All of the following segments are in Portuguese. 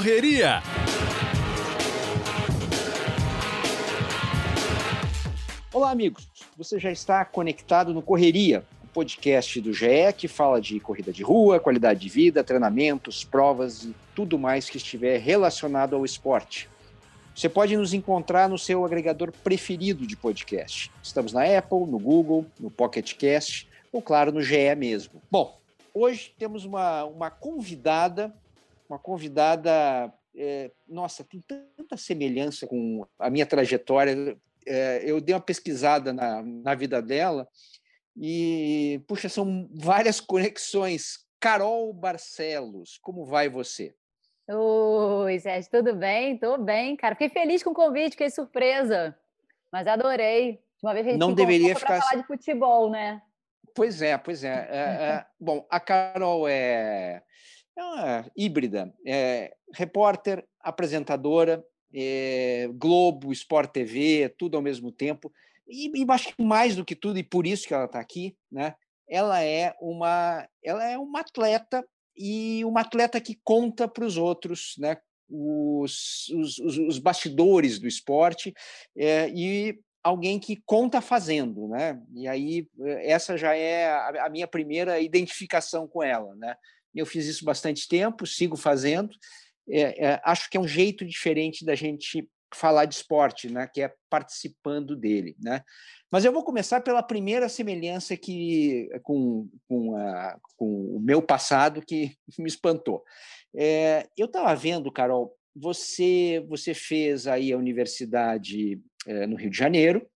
Correria. Olá, amigos. Você já está conectado no Correria, o podcast do GE que fala de corrida de rua, qualidade de vida, treinamentos, provas e tudo mais que estiver relacionado ao esporte. Você pode nos encontrar no seu agregador preferido de podcast. Estamos na Apple, no Google, no Pocket Cast ou, claro, no GE mesmo. Bom, hoje temos uma, uma convidada, uma convidada, é, nossa, tem tanta semelhança com a minha trajetória. É, eu dei uma pesquisada na, na vida dela e, puxa, são várias conexões. Carol Barcelos, como vai você? Oi, Sérgio, tudo bem? Tô bem, cara. Fiquei feliz com o convite, fiquei surpresa. Mas adorei. Uma vez a gente não deveria ficar falar de futebol, né? Pois é, pois é. é, é bom, a Carol é, é uma híbrida, é repórter, apresentadora, é, Globo, Sport TV, tudo ao mesmo tempo. E, e acho que mais do que tudo, e por isso que ela está aqui, né? Ela é uma, ela é uma atleta e uma atleta que conta para os outros, né? Os, os, os, bastidores do esporte é, e alguém que conta fazendo, né? E aí essa já é a, a minha primeira identificação com ela, né? Eu fiz isso bastante tempo, sigo fazendo. É, é, acho que é um jeito diferente da gente falar de esporte, né? Que é participando dele, né? Mas eu vou começar pela primeira semelhança que com, com, a, com o meu passado que me espantou. É, eu estava vendo, Carol, você você fez aí a universidade é, no Rio de Janeiro,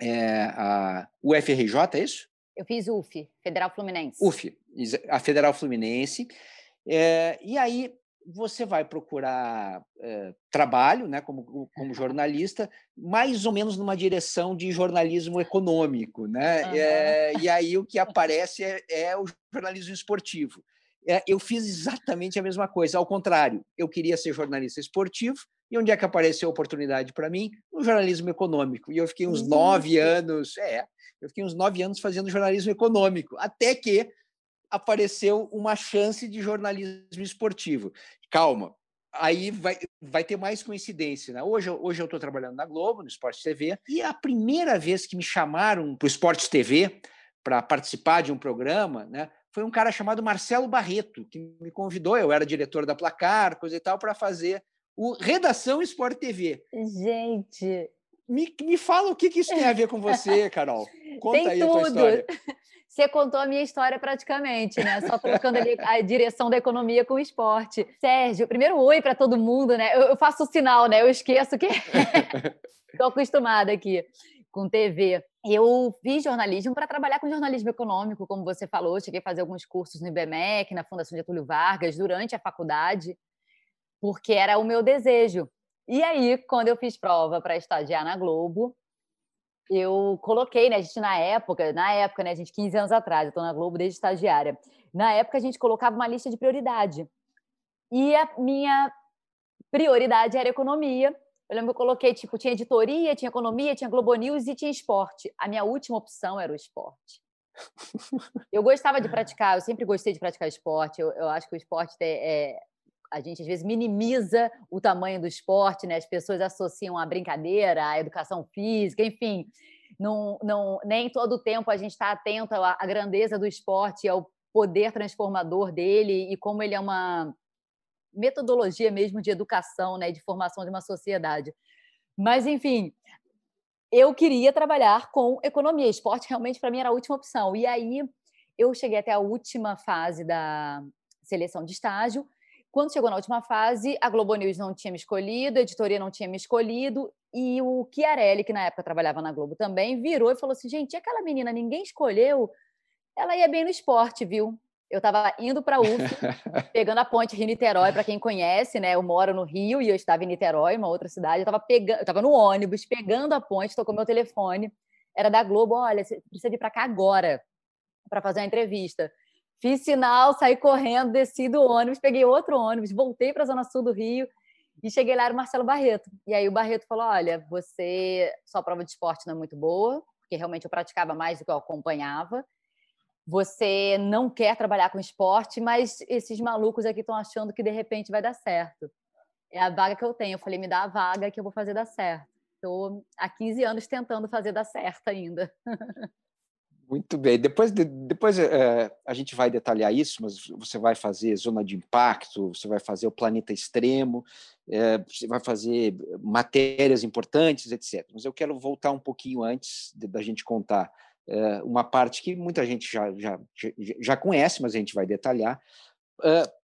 é, a UFRJ, é isso? Eu fiz UF, Federal Fluminense. UF, a Federal Fluminense. É, e aí você vai procurar é, trabalho, né, como, como jornalista, mais ou menos numa direção de jornalismo econômico, né? Uhum. É, e aí o que aparece é, é o jornalismo esportivo. É, eu fiz exatamente a mesma coisa, ao contrário, eu queria ser jornalista esportivo, e onde é que apareceu a oportunidade para mim? No jornalismo econômico. E eu fiquei uns nove anos, é, eu fiquei uns nove anos fazendo jornalismo econômico, até que apareceu uma chance de jornalismo esportivo. Calma, aí vai, vai ter mais coincidência. Né? Hoje, hoje eu estou trabalhando na Globo, no Esporte TV, e a primeira vez que me chamaram para o Esporte TV para participar de um programa, né, foi um cara chamado Marcelo Barreto, que me convidou. Eu era diretor da Placar, coisa e tal, para fazer o Redação Esporte TV. Gente. Me, me fala o que, que isso tem a ver com você, Carol. Conta tem aí tudo. a tua história. Você contou a minha história praticamente, né? Só trocando ali a direção da economia com o esporte. Sérgio, primeiro oi para todo mundo, né? Eu, eu, faço o sinal, né? Eu esqueço que estou acostumada aqui com TV. Eu fiz jornalismo para trabalhar com jornalismo econômico, como você falou. Cheguei a fazer alguns cursos no IBMEC, na Fundação Getúlio Vargas, durante a faculdade, porque era o meu desejo. E aí, quando eu fiz prova para estagiar na Globo, eu coloquei, né, a gente na época, na época, né, a gente 15 anos atrás, eu estou na Globo desde estagiária. Na época a gente colocava uma lista de prioridade. E a minha prioridade era economia. Eu lembro que eu coloquei, tipo, tinha editoria, tinha economia, tinha Globo News e tinha esporte. A minha última opção era o esporte. Eu gostava de praticar, eu sempre gostei de praticar esporte. Eu, eu acho que o esporte é, é, a gente às vezes minimiza o tamanho do esporte, né? As pessoas associam a brincadeira, a educação física, enfim. Não, não, nem todo o tempo a gente está atento à, à grandeza do esporte, ao poder transformador dele e como ele é uma metodologia mesmo de educação, né, de formação de uma sociedade. Mas, enfim, eu queria trabalhar com economia. Esporte realmente para mim era a última opção. E aí eu cheguei até a última fase da seleção de estágio quando chegou na última fase, a Globo News não tinha me escolhido, a editoria não tinha me escolhido, e o Chiarelli, que na época trabalhava na Globo também, virou e falou assim: gente, aquela menina ninguém escolheu, ela ia bem no esporte, viu? Eu estava indo para a UF, pegando a ponte Rio-Niterói, para quem conhece, né? Eu moro no Rio e eu estava em Niterói, uma outra cidade. Eu estava pegando, eu estava no ônibus, pegando a ponte, tocou meu telefone. Era da Globo, olha, você precisa vir para cá agora para fazer uma entrevista. Fiz sinal, saí correndo, desci do ônibus, peguei outro ônibus, voltei para a Zona Sul do Rio e cheguei lá, era o Marcelo Barreto. E aí o Barreto falou: Olha, você, sua prova de esporte não é muito boa, porque realmente eu praticava mais do que eu acompanhava. Você não quer trabalhar com esporte, mas esses malucos aqui estão achando que de repente vai dar certo. É a vaga que eu tenho. Eu falei, me dá a vaga que eu vou fazer dar certo. Estou há 15 anos tentando fazer dar certo ainda. Muito bem. Depois, depois é, a gente vai detalhar isso, mas você vai fazer zona de impacto, você vai fazer o planeta extremo, é, você vai fazer matérias importantes, etc. Mas eu quero voltar um pouquinho antes da gente contar é, uma parte que muita gente já, já, já conhece, mas a gente vai detalhar,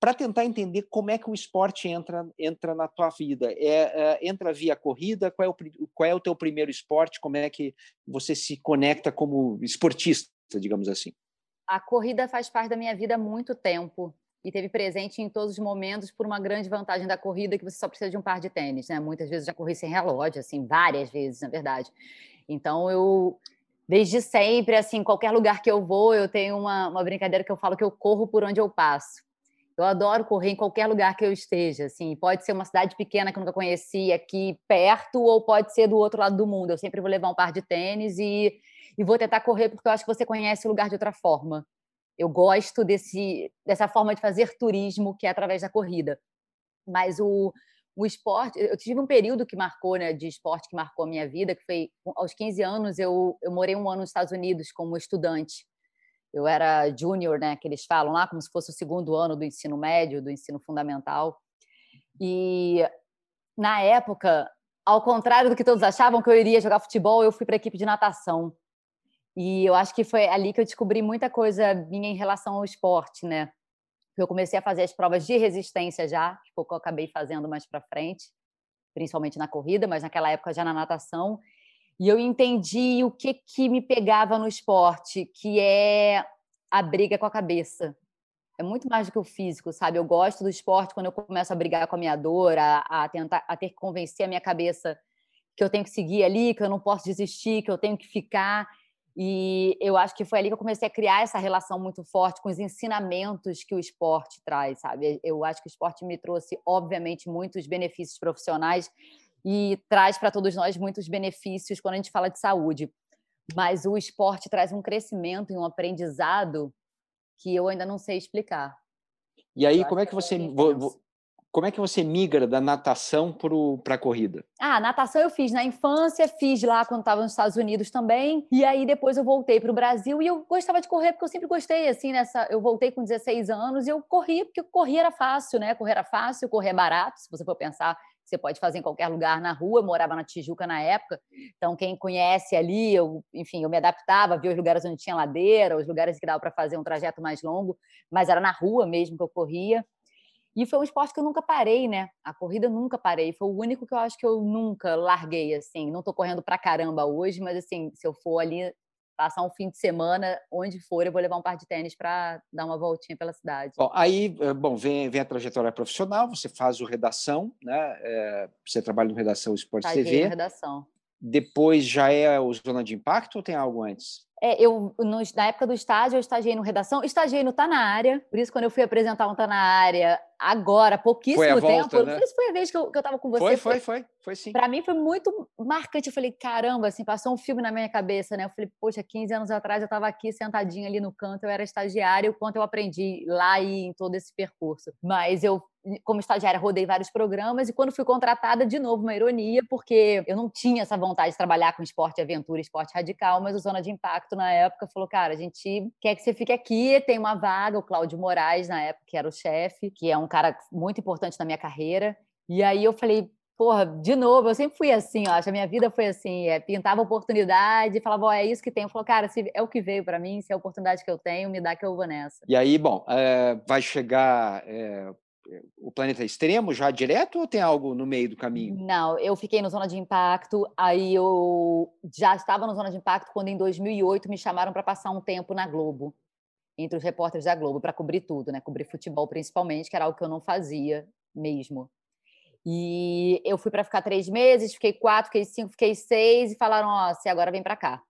Para tentar entender como é que o esporte entra, entra na tua vida. É, uh, entra via corrida? Qual é, o, qual é o teu primeiro esporte? Como é que você se conecta como esportista, digamos assim? A corrida faz parte da minha vida há muito tempo e teve presente em todos os momentos por uma grande vantagem da corrida que você só precisa de um par de tênis, né? Muitas vezes já corri sem relógio, assim, várias vezes, na verdade. Então eu desde sempre, assim, qualquer lugar que eu vou, eu tenho uma, uma brincadeira que eu falo que eu corro por onde eu passo. Eu adoro correr em qualquer lugar que eu esteja, assim, pode ser uma cidade pequena que eu nunca conheci aqui perto ou pode ser do outro lado do mundo. Eu sempre vou levar um par de tênis e, e vou tentar correr porque eu acho que você conhece o lugar de outra forma. Eu gosto desse, dessa forma de fazer turismo que é através da corrida. Mas o, o esporte, eu tive um período que marcou, né, de esporte que marcou a minha vida, que foi aos 15 anos eu, eu morei um ano nos Estados Unidos como estudante eu era júnior, né, que eles falam lá, como se fosse o segundo ano do ensino médio, do ensino fundamental. E na época, ao contrário do que todos achavam que eu iria jogar futebol, eu fui para a equipe de natação. E eu acho que foi ali que eu descobri muita coisa minha em relação ao esporte, né? Eu comecei a fazer as provas de resistência já, que pouco eu acabei fazendo mais para frente, principalmente na corrida, mas naquela época já na natação. E eu entendi o que, que me pegava no esporte, que é a briga com a cabeça. É muito mais do que o físico, sabe? Eu gosto do esporte quando eu começo a brigar com a minha dor, a, a tentar a ter que convencer a minha cabeça que eu tenho que seguir ali, que eu não posso desistir, que eu tenho que ficar. E eu acho que foi ali que eu comecei a criar essa relação muito forte com os ensinamentos que o esporte traz, sabe? Eu acho que o esporte me trouxe, obviamente, muitos benefícios profissionais, e traz para todos nós muitos benefícios quando a gente fala de saúde. Mas o esporte traz um crescimento e um aprendizado que eu ainda não sei explicar. E aí, como é que você como é que você migra da natação para a corrida? Ah, natação eu fiz na infância, fiz lá quando estava nos Estados Unidos também. E aí depois eu voltei para o Brasil e eu gostava de correr porque eu sempre gostei assim nessa. Eu voltei com 16 anos e eu corri porque correr era fácil, né? Correr era fácil, correr é barato, se você for pensar você pode fazer em qualquer lugar na rua. Eu morava na Tijuca na época, então quem conhece ali, eu, enfim, eu me adaptava, via os lugares onde tinha ladeira, os lugares que dava para fazer um trajeto mais longo, mas era na rua mesmo que eu corria. E foi um esporte que eu nunca parei, né? A corrida eu nunca parei. Foi o único que eu acho que eu nunca larguei, assim. Não estou correndo pra caramba hoje, mas assim, se eu for ali passar um fim de semana, onde for, eu vou levar um par de tênis para dar uma voltinha pela cidade. Bom, aí, eh, bom, vem, vem a trajetória profissional, você faz o redação, né? É, você trabalha no Redação Esporte TV. redação. Depois já é o Zona de Impacto ou tem algo antes? É, eu, no, na época do estágio, eu estagiei no redação, estagiei no Tá Na Área, por isso quando eu fui apresentar um Tá Na Área, agora, pouquíssimo foi tempo, volta, né? não sei se foi a vez que eu, que eu tava com você. Foi, foi, foi, foi sim. Para mim foi muito marcante, eu falei, caramba, assim, passou um filme na minha cabeça, né? Eu falei, poxa, 15 anos atrás eu estava aqui sentadinha ali no canto, eu era estagiária, o quanto eu aprendi lá e em todo esse percurso. Mas eu como estagiária, rodei vários programas e quando fui contratada, de novo, uma ironia, porque eu não tinha essa vontade de trabalhar com esporte aventura, esporte radical, mas o Zona de Impacto, na época, falou, cara, a gente quer que você fique aqui, tem uma vaga, o Cláudio Moraes, na época, que era o chefe, que é um cara muito importante na minha carreira, e aí eu falei, porra, de novo, eu sempre fui assim, ó, acho a minha vida foi assim, é, pintava oportunidade, falava, ó, é isso que tem. Falou, cara, se é o que veio para mim, se é a oportunidade que eu tenho, me dá que eu vou nessa. E aí, bom, é, vai chegar é, o planeta extremo já direto ou tem algo no meio do caminho? Não, eu fiquei no zona de impacto, aí eu já estava no zona de impacto quando em 2008 me chamaram para passar um tempo na Globo, entre os repórteres da Globo para cobrir tudo, né? Cobrir futebol principalmente, que era algo que eu não fazia mesmo. E eu fui para ficar três meses, fiquei quatro, fiquei cinco, fiquei seis e falaram: ó, oh, você agora vem para cá.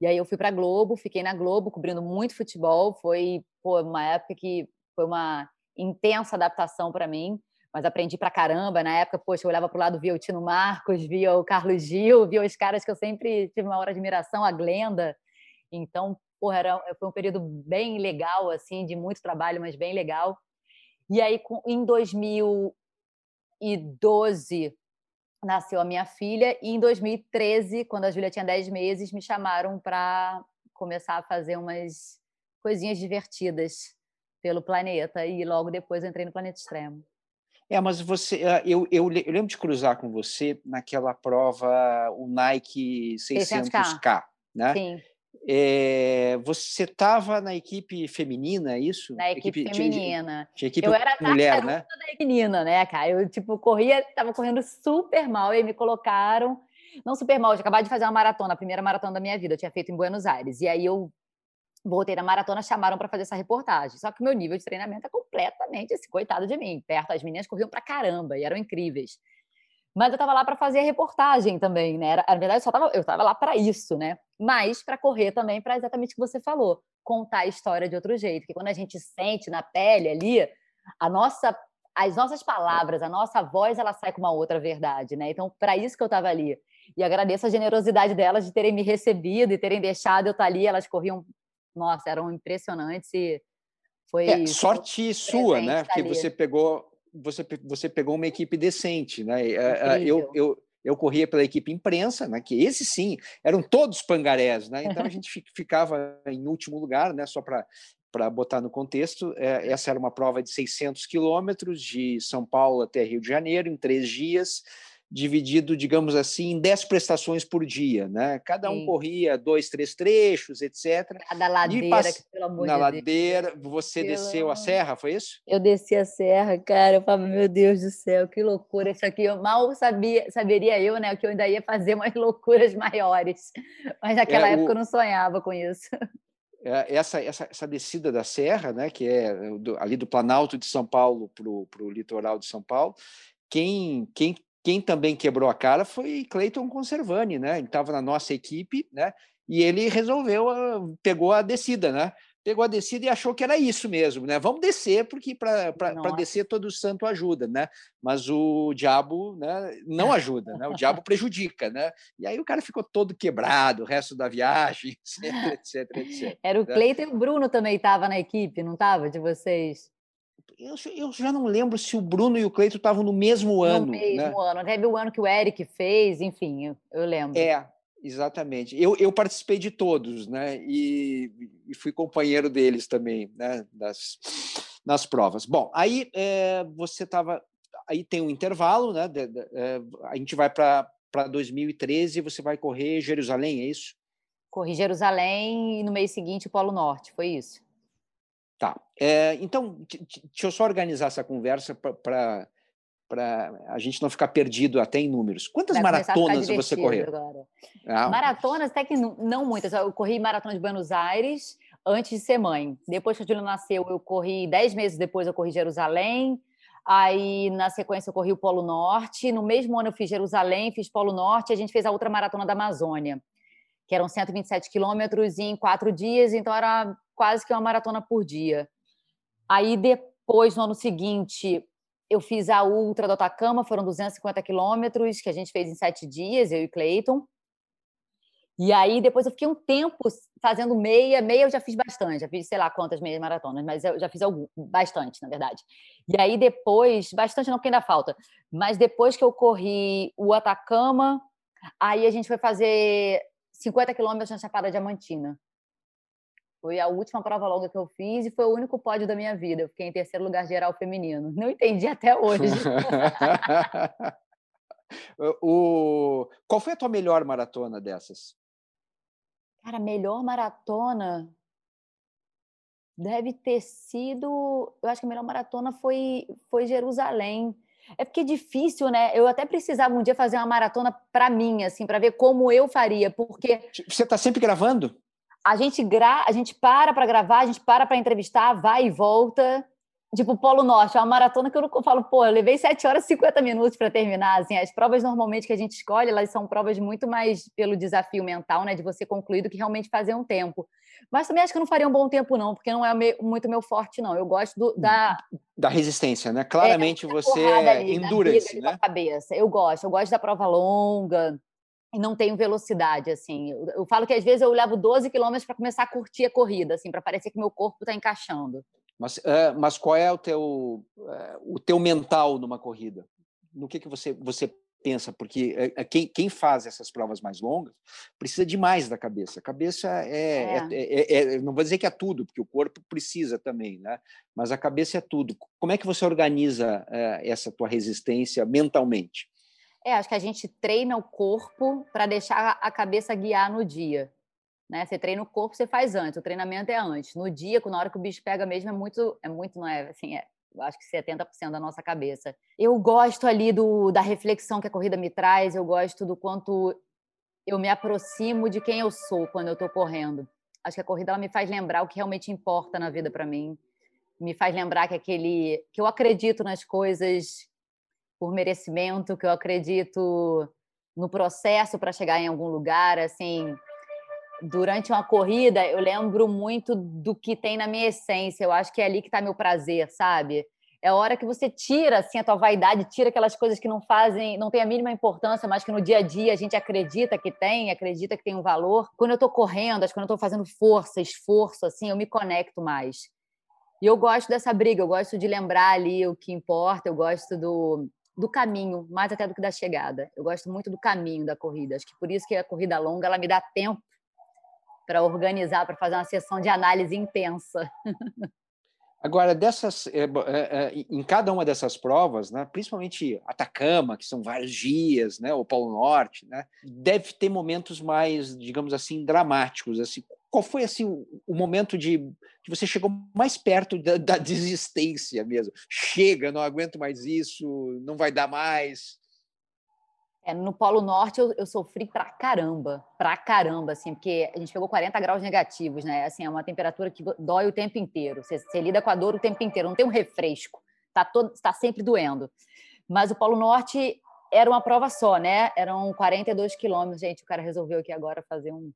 E aí eu fui para Globo, fiquei na Globo cobrindo muito futebol. Foi pô, uma época que foi uma intensa adaptação para mim, mas aprendi pra caramba. Na época, poxa, eu olhava pro lado, via o Tino Marcos, via o Carlos Gil, via os caras que eu sempre tive uma hora de admiração, a Glenda. Então, porra, era, foi um período bem legal, assim, de muito trabalho, mas bem legal. E aí, em 2000, 2012 nasceu a minha filha e em 2013, quando a Júlia tinha 10 meses, me chamaram para começar a fazer umas coisinhas divertidas pelo planeta e logo depois eu entrei no Planeta Extremo. É, mas você, ah, eu, eu, eu lembro de cruzar com você naquela prova, o Nike 600K, 600K né? Sim. É, você estava na equipe feminina, é isso? Na equipe, equipe feminina. Tinha, equipe eu era mulher, né? da menina, né, cara? Eu, tipo, corria, estava correndo super mal, e me colocaram... Não super mal, eu acabei de fazer uma maratona, a primeira maratona da minha vida, eu tinha feito em Buenos Aires. E aí eu voltei na maratona, chamaram para fazer essa reportagem. Só que meu nível de treinamento é completamente esse coitado de mim. Perto, as meninas corriam pra caramba e eram incríveis. Mas eu estava lá para fazer a reportagem também, né? Era, na verdade, eu, só tava, eu estava lá para isso, né? Mas para correr também, para exatamente o que você falou, contar a história de outro jeito. Porque quando a gente sente na pele ali, a nossa, as nossas palavras, a nossa voz, ela sai com uma outra verdade, né? Então, para isso que eu estava ali. E agradeço a generosidade delas de terem me recebido e terem deixado eu estar tá ali. Elas corriam, nossa, eram impressionantes e foi é, sorte sua, né? Porque você pegou você, você pegou uma equipe decente, né? Eu, eu, eu corria pela equipe imprensa, né? Que esse sim eram todos pangarés, né? Então a gente ficava em último lugar, né? Só para para botar no contexto, é, essa era uma prova de 600 quilômetros de São Paulo até Rio de Janeiro em três dias dividido, digamos assim, em 10 prestações por dia, né? Cada um Sim. corria dois, três trechos, etc. Cada ladeira, pass... pelo amor Na de ladeira, Deus. você pelo... desceu a serra, foi isso? Eu desci a serra, cara, eu falava, meu Deus do céu, que loucura isso aqui. Eu mal sabia, saberia eu, né, que eu ainda ia fazer umas loucuras maiores. Mas naquela é, época o... eu não sonhava com isso. É, essa, essa, essa descida da serra, né, que é do, ali do Planalto de São Paulo para o litoral de São Paulo, quem, quem quem também quebrou a cara foi Cleiton Conservani, né? Ele estava na nossa equipe, né? E ele resolveu, ah, pegou a descida, né? Pegou a descida e achou que era isso mesmo, né? Vamos descer, porque para descer todo santo ajuda, né? Mas o diabo né, não ajuda, né? O diabo prejudica, né? E aí o cara ficou todo quebrado, o resto da viagem, etc, etc, etc. Era o né? Cleiton e o Bruno também estava na equipe, não estava, de vocês? Eu, eu, já não lembro se o Bruno e o Cleito estavam no mesmo ano. No mesmo né? ano. Teve o ano que o Eric fez, enfim, eu, eu lembro. É, exatamente. Eu, eu participei de todos, né? E, e fui companheiro deles também, né? Das, nas provas. Bom, aí é, você estava. Aí tem um intervalo, né? De, de, é, a gente vai para 2013 e você vai correr Jerusalém, é isso? Corri Jerusalém e no mês seguinte o Polo Norte, foi isso? Tá. É, então, deixa eu só organizar essa conversa para a gente não ficar perdido até em números. Quantas maratonas você correu? Ah, maratonas, até que não, não, muitas. Eu corri maratona de Buenos Aires antes de ser mãe. Depois que a Julia nasceu, eu corri dez meses depois, eu corri Jerusalém. Aí, na sequência, eu corri o Polo Norte. No mesmo ano, eu fiz Jerusalém, fiz Polo Norte. A gente fez a outra maratona da Amazônia, que eram 127 quilômetros em quatro dias. Então, era quase que uma maratona por dia. Aí depois, no ano seguinte, eu fiz a Ultra do Atacama, foram 250 quilômetros, que a gente fez em sete dias, eu e Cleiton. E aí depois eu fiquei um tempo fazendo meia, meia eu já fiz bastante, já fiz sei lá quantas meias maratonas, mas eu já fiz algum, bastante, na verdade. E aí depois, bastante não porque ainda falta, mas depois que eu corri o Atacama, aí a gente foi fazer 50 quilômetros na Chapada Diamantina. Foi a última prova longa que eu fiz e foi o único pódio da minha vida. Eu fiquei em terceiro lugar geral feminino. Não entendi até hoje. o... Qual foi a tua melhor maratona dessas? Cara, melhor maratona deve ter sido. Eu acho que a melhor maratona foi, foi Jerusalém. É porque é difícil, né? Eu até precisava um dia fazer uma maratona para mim, assim, para ver como eu faria, porque. Você está sempre gravando? A gente gra a gente para para gravar, a gente para para entrevistar, vai e volta. Tipo, Polo Norte, é uma maratona que eu não falo, pô, eu levei 7 horas e 50 minutos para terminar. Assim, as provas normalmente que a gente escolhe, elas são provas muito mais pelo desafio mental, né, de você concluir do que realmente fazer um tempo. Mas também acho que eu não faria um bom tempo, não, porque não é muito meu forte, não. Eu gosto do, da. Da resistência, né? Claramente é, você ali, endurance, né? cabeça. Eu gosto, eu gosto da prova longa, e não tenho velocidade, assim. Eu, eu, falo que às vezes eu levo 12 quilômetros para começar a curtir a corrida, assim, para parecer que meu corpo está encaixando. Mas, é, mas qual é o teu, é, o teu mental numa corrida? no que, que você, você pensa, porque é, é, quem, quem faz essas provas mais longas precisa demais da cabeça. A cabeça é, é. é, não vou dizer que é tudo, porque o corpo precisa também, né? Mas a cabeça é tudo. Como é que você organiza essa tua resistência mentalmente? É, acho que a gente treina o corpo para deixar a cabeça guiar no dia. Né? Você treina o corpo, você faz antes, o treinamento é antes. No dia, na hora que o bicho pega mesmo, é muito, é muito, não é assim, é, acho que 70% da nossa cabeça. Eu gosto ali do, da reflexão que a corrida me traz, eu gosto do quanto eu me aproximo de quem eu sou quando eu estou correndo. Acho que a corrida ela me faz lembrar o que realmente importa na vida para mim. Me faz lembrar que aquele que eu acredito nas coisas por merecimento, que eu acredito no processo para chegar em algum lugar, assim, durante uma corrida, eu lembro muito do que tem na minha essência. Eu acho que é ali que está meu prazer, sabe? É a hora que você tira assim a tua vaidade, tira aquelas coisas que não fazem, não tem a mínima importância, mas que no dia a dia a gente acredita que tem, acredita que tem um valor. Quando eu estou correndo, acho que quando eu estou fazendo força, esforço, assim, eu me conecto mais. E eu gosto dessa briga, eu gosto de lembrar ali o que importa, eu gosto do, do caminho, mais até do que da chegada. Eu gosto muito do caminho da corrida. Acho que por isso que a corrida longa ela me dá tempo para organizar, para fazer uma sessão de análise intensa. Agora, dessas, é, é, em cada uma dessas provas, né, principalmente Atacama, que são vários dias, né, o Polo Norte, né, deve ter momentos mais, digamos assim, dramáticos. Assim, qual foi assim o, o momento de, de, você chegou mais perto da, da, desistência mesmo? Chega, não aguento mais isso, não vai dar mais. É, no Polo Norte eu, eu, sofri pra caramba, pra caramba, assim, porque a gente pegou 40 graus negativos, né? Assim, é uma temperatura que dói o tempo inteiro. Você, você lida com a dor o tempo inteiro, não tem um refresco, tá todo, está sempre doendo. Mas o Polo Norte era uma prova só, né? Eram 42 quilômetros, gente. O cara resolveu aqui agora fazer um.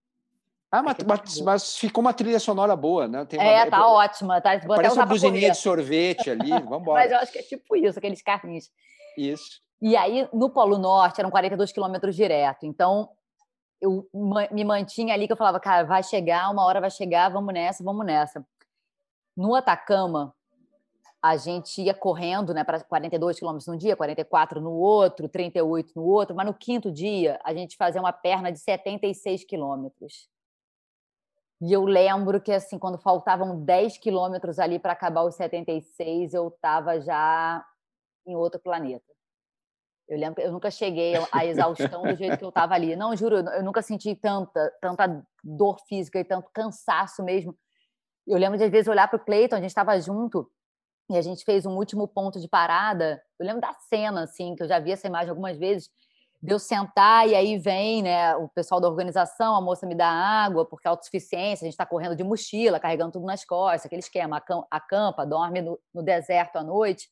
Ah, mas, mas, mas ficou uma trilha sonora boa, né? Tem uma, é, tá ótima. Tá, parece uma buzininha de sorvete ali, vamos embora. mas eu acho que é tipo isso, aqueles carrinhos. Isso. E aí, no Polo Norte, eram 42 quilômetros direto. Então, eu me mantinha ali, que eu falava, cara, vai chegar, uma hora vai chegar, vamos nessa, vamos nessa. No Atacama, a gente ia correndo né, para 42 quilômetros num dia, 44 no outro, 38 no outro, mas no quinto dia, a gente fazia uma perna de 76 quilômetros. E eu lembro que, assim, quando faltavam 10 quilômetros ali para acabar os 76, eu estava já em outro planeta. Eu lembro que eu nunca cheguei à exaustão do jeito que eu estava ali. Não, juro, eu nunca senti tanta, tanta dor física e tanto cansaço mesmo. Eu lembro de às vezes olhar para o Cleiton, a gente estava junto e a gente fez um último ponto de parada. Eu lembro da cena, assim, que eu já vi essa imagem algumas vezes, de eu sentar e aí vem né, o pessoal da organização, a moça me dá água, porque é autossuficiência, a gente está correndo de mochila, carregando tudo nas costas, aquele esquema, acampa, dorme no, no deserto à noite.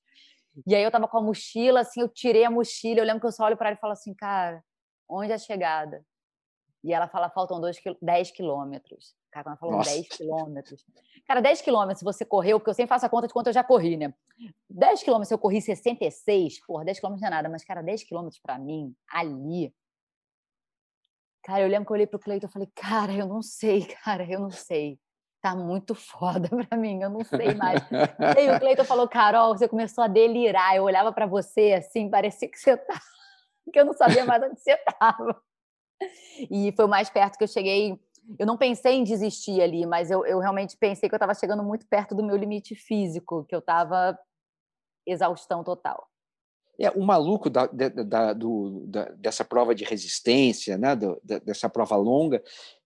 E aí eu tava com a mochila, assim, eu tirei a mochila, eu lembro que eu só olho para ela e falo assim, cara, onde é a chegada? E ela fala, faltam dois, 10 quilômetros. Cara, quando ela falou Nossa. 10 quilômetros. Cara, 10 quilômetros você correu, porque eu sempre faço a conta de quanto eu já corri, né? 10 quilômetros eu corri 66, porra, 10 quilômetros não é nada, mas, cara, 10 quilômetros para mim, ali. Cara, eu lembro que eu olhei pro Cleiton e falei, cara, eu não sei, cara, eu não sei tá muito foda para mim, eu não sei mais. e aí o Cleiton falou, Carol, você começou a delirar. Eu olhava para você assim, parecia que você tá... que eu não sabia mais onde você estava. E foi o mais perto que eu cheguei. Eu não pensei em desistir ali, mas eu, eu realmente pensei que eu estava chegando muito perto do meu limite físico, que eu estava exaustão total. É, o maluco da, da, do, da, dessa prova de resistência, né, do, dessa prova longa,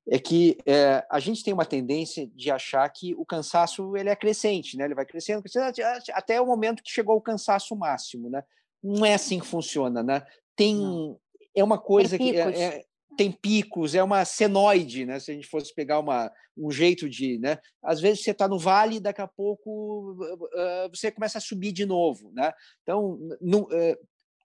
é que é, a gente tem uma tendência de achar que o cansaço ele é crescente, né? Ele vai crescendo, crescendo até o momento que chegou ao cansaço máximo, né? Não é assim que funciona, né? Tem Não. é uma coisa tem que é, é, tem picos, é uma senoide, né? Se a gente fosse pegar uma, um jeito de, né? Às vezes você está no vale, daqui a pouco uh, você começa a subir de novo, né? Então, no, uh,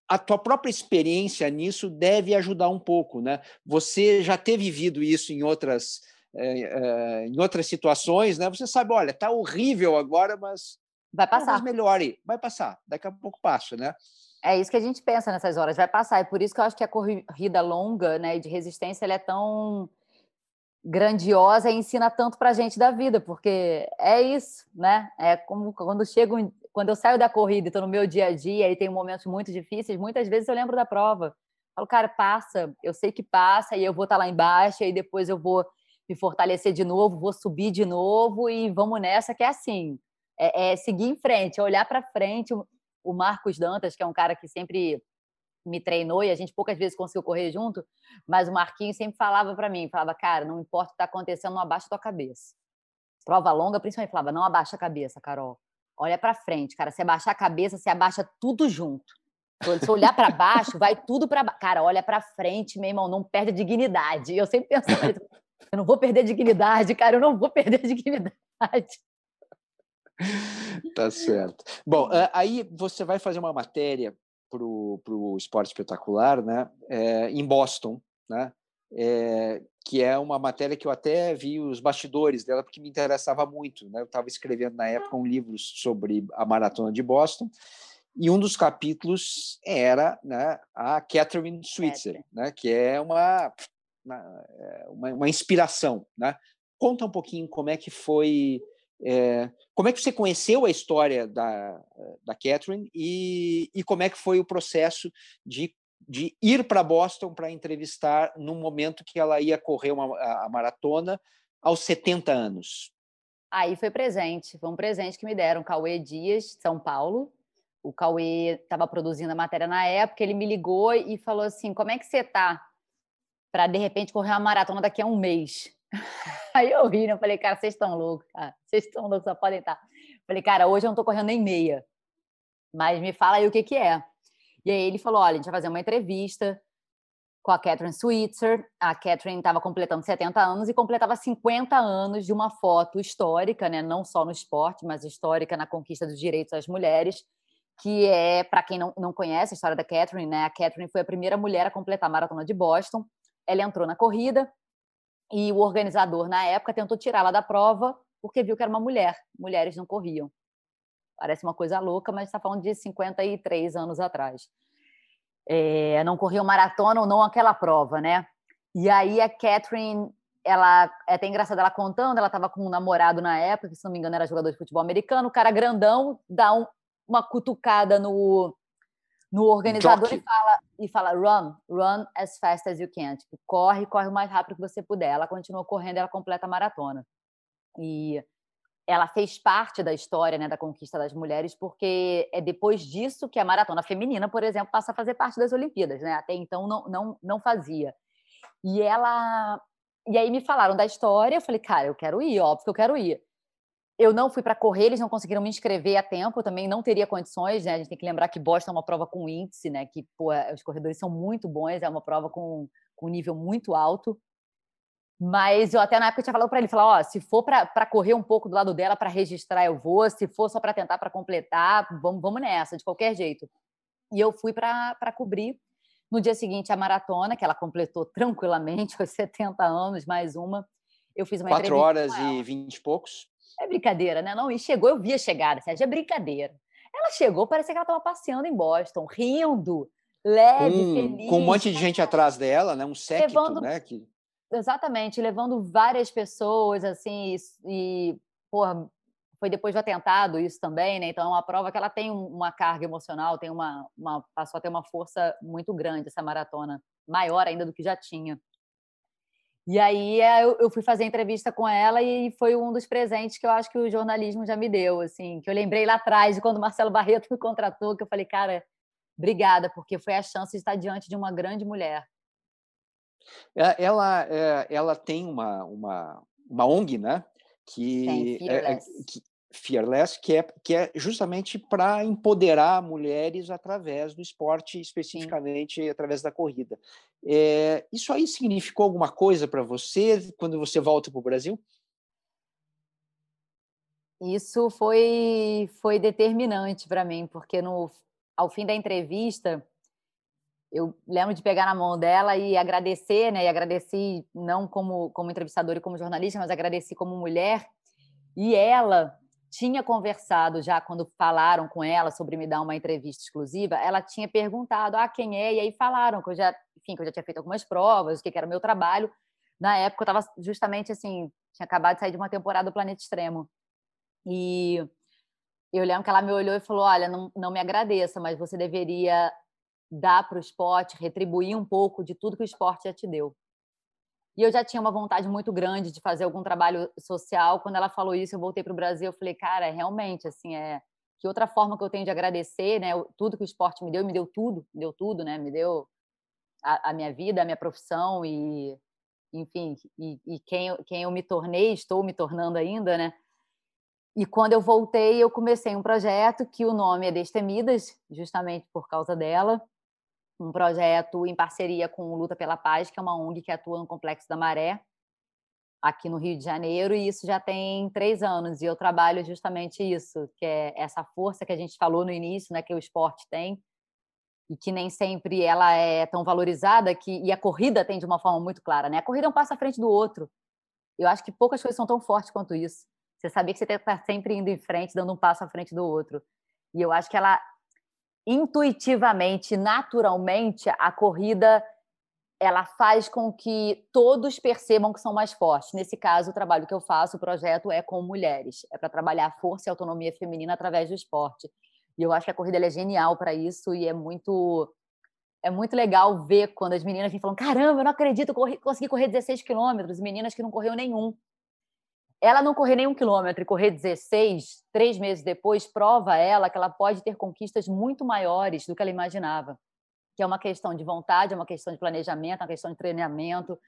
a tua própria experiência nisso deve ajudar um pouco, né? Você já ter vivido isso em outras é, em outras situações, né? Você sabe, olha, tá horrível agora, mas vai passar. melhore, vai passar. Daqui a pouco passa, né? É isso que a gente pensa nessas horas, vai passar. É por isso que eu acho que a corrida longa, né, de resistência, ela é tão grandiosa e ensina tanto para a gente da vida, porque é isso, né? É como quando chega um, quando eu saio da corrida estou no meu dia a dia e tenho momentos muito difíceis, muitas vezes eu lembro da prova. Falo, cara, passa, eu sei que passa e eu vou estar tá lá embaixo e depois eu vou me fortalecer de novo, vou subir de novo e vamos nessa que é assim, é, é seguir em frente, é olhar para frente. O Marcos Dantas, que é um cara que sempre me treinou e a gente poucas vezes conseguiu correr junto, mas o Marquinhos sempre falava para mim, falava, cara, não importa o que está acontecendo, não abaixa tua cabeça. Prova longa, principalmente, falava, não abaixa a cabeça, Carol. Olha para frente, cara. Se abaixar a cabeça, você abaixa tudo junto. Se olhar para baixo, vai tudo para baixo. Cara, olha para frente, meu irmão, não perde a dignidade. Eu sempre penso, eu não vou perder a dignidade, cara, eu não vou perder a dignidade. Tá certo. Bom, aí você vai fazer uma matéria para o Esporte Espetacular, né, é, em Boston, né, é, que é uma matéria que eu até vi os bastidores dela, porque me interessava muito. Né? Eu estava escrevendo na época um livro sobre a Maratona de Boston, e um dos capítulos era né, a Catherine Switzer, né, que é uma, é, uma, uma inspiração. Né? Conta um pouquinho como é que foi é, como é que você conheceu a história da, da Catherine e, e como é que foi o processo de, de ir para Boston para entrevistar no momento que ela ia correr uma, a, maratona aos 70 anos? Aí foi presente, foi um presente que me deram. Cauê Dias, São Paulo. O Cauê estava produzindo a matéria na época, ele me ligou e falou assim: como é que você tá para de repente correr uma maratona daqui a um mês? Aí eu ri, né? Eu falei, cara, vocês estão loucos, cara. Vocês estão loucos, só podem estar. Falei, cara, hoje eu não estou correndo nem meia. Mas me fala aí o que, que é. E aí ele falou: olha, a gente vai fazer uma entrevista com a Catherine Switzer. A Catherine estava completando 70 anos e completava 50 anos de uma foto histórica, né? não só no esporte, mas histórica na conquista dos direitos das mulheres, que é, para quem não, não conhece a história da Catherine, né? a Catherine foi a primeira mulher a completar a maratona de Boston. Ela entrou na corrida, e o organizador, na época, tentou tirá-la da prova porque viu que era uma mulher. Mulheres não corriam. Parece uma coisa louca, mas está falando de 53 anos atrás. É, não corriam maratona ou não aquela prova, né? E aí a Catherine, ela é até engraçada ela contando, ela estava com um namorado na época, que se não me engano era jogador de futebol americano, o cara grandão dá um, uma cutucada no, no organizador e fala, e fala run, run as fast as you can. Tipo, corre, corre o mais rápido que você puder. Ela continua correndo, ela completa a maratona. E ela fez parte da história né, da conquista das mulheres, porque é depois disso que a maratona feminina, por exemplo, passa a fazer parte das Olimpíadas. Né? Até então não, não, não fazia. E ela. E aí me falaram da história, eu falei, cara, eu quero ir, óbvio que eu quero ir. Eu não fui para correr, eles não conseguiram me inscrever a tempo, também não teria condições, né? A gente tem que lembrar que Boston é uma prova com índice, né? Que pô, é, os corredores são muito bons, é uma prova com, com nível muito alto. Mas eu até na época tinha falado para ele, falar, ó, se for para correr um pouco do lado dela para registrar, eu vou. Se for só para tentar para completar, vamos, vamos nessa, de qualquer jeito. E eu fui para cobrir. No dia seguinte, a maratona, que ela completou tranquilamente, aos 70 anos, mais uma. Eu fiz uma Quatro horas e vinte e poucos? É brincadeira, né? Não, e chegou, eu via chegar, Sérgio, é brincadeira. Ela chegou, parecia que ela estava passeando em Boston, rindo, leve, com, feliz. Com um monte de gente atrás dela, né? Um séquito, levando, né? Que... Exatamente, levando várias pessoas, assim, e, e porra, foi depois do atentado isso também, né? Então é uma prova que ela tem uma carga emocional, tem uma, uma passou a ter uma força muito grande essa maratona, maior ainda do que já tinha. E aí é, eu fui fazer entrevista com ela e foi um dos presentes que eu acho que o jornalismo já me deu, assim, que eu lembrei lá atrás de quando o Marcelo Barreto me contratou, que eu falei, cara, obrigada, porque foi a chance de estar diante de uma grande mulher. É, ela, é, ela tem uma, uma, uma ONG, né? Que, é, que, Fearless, que é, que é justamente para empoderar mulheres através do esporte, especificamente Sim. através da corrida. É, isso aí significou alguma coisa para você quando você volta para o Brasil? Isso foi, foi determinante para mim, porque no, ao fim da entrevista, eu lembro de pegar na mão dela e agradecer, né? E agradeci não como, como entrevistadora e como jornalista, mas agradeci como mulher. E ela tinha conversado já quando falaram com ela sobre me dar uma entrevista exclusiva, ela tinha perguntado ah quem é e aí falaram que eu já, enfim, que eu já tinha feito algumas provas, o que era o meu trabalho. Na época eu estava justamente assim, tinha acabado de sair de uma temporada do Planeta Extremo. E eu lembro que ela me olhou e falou: Olha, não, não me agradeça, mas você deveria dar para o esporte, retribuir um pouco de tudo que o esporte já te deu. E eu já tinha uma vontade muito grande de fazer algum trabalho social. Quando ela falou isso, eu voltei para o Brasil. Eu falei, cara, realmente, assim, é que outra forma que eu tenho de agradecer, né? Tudo que o esporte me deu, me deu tudo, me deu tudo, né? Me deu a, a minha vida, a minha profissão e, enfim, e, e quem, quem eu me tornei, estou me tornando ainda, né? E quando eu voltei, eu comecei um projeto que o nome é Destemidas, justamente por causa dela um projeto em parceria com o Luta pela Paz, que é uma ONG que atua no Complexo da Maré, aqui no Rio de Janeiro, e isso já tem três anos, e eu trabalho justamente isso, que é essa força que a gente falou no início, né, que o esporte tem, e que nem sempre ela é tão valorizada, que, e a corrida tem de uma forma muito clara, né? A corrida é um passo à frente do outro. Eu acho que poucas coisas são tão fortes quanto isso. Você sabia que você estar sempre indo em frente, dando um passo à frente do outro. E eu acho que ela intuitivamente, naturalmente, a corrida ela faz com que todos percebam que são mais fortes. Nesse caso, o trabalho que eu faço, o projeto é com mulheres, é para trabalhar a força e a autonomia feminina através do esporte. E eu acho que a corrida é genial para isso e é muito é muito legal ver quando as meninas vêm falando: caramba, eu não acredito, corri, consegui correr 16 quilômetros, meninas que não correu nenhum ela não correr nenhum quilômetro e correr 16, três meses depois, prova ela que ela pode ter conquistas muito maiores do que ela imaginava. Que é uma questão de vontade, é uma questão de planejamento, é uma questão de treinamento,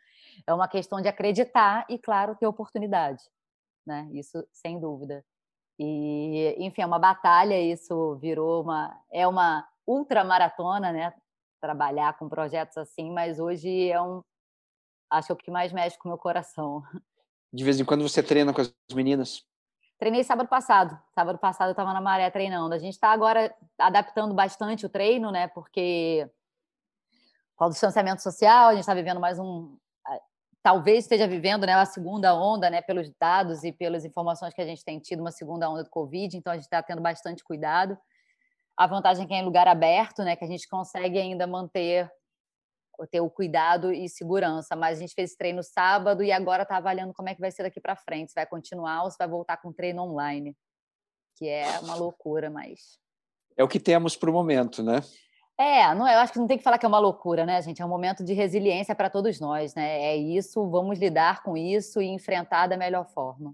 é uma questão de acreditar e, claro, ter oportunidade. Né? Isso, sem dúvida. E, enfim, é uma batalha, isso virou uma. É uma ultramaratona, né? Trabalhar com projetos assim, mas hoje é um. Acho que é o que mais mexe com o meu coração. De vez em quando você treina com as meninas? Treinei sábado passado. Sábado passado eu estava na maré treinando. A gente está agora adaptando bastante o treino, né? Porque com o distanciamento social, a gente está vivendo mais um. Talvez esteja vivendo né, a segunda onda, né? Pelos dados e pelas informações que a gente tem tido, uma segunda onda do Covid, então a gente está tendo bastante cuidado. A vantagem é que é em lugar aberto, né? Que a gente consegue ainda manter ter o cuidado e segurança. Mas a gente fez treino sábado e agora está avaliando como é que vai ser daqui para frente. Se vai continuar ou se vai voltar com treino online, que é uma loucura, mas é o que temos para o momento, né? É, não, eu acho que não tem que falar que é uma loucura, né, gente? É um momento de resiliência para todos nós, né? É isso, vamos lidar com isso e enfrentar da melhor forma.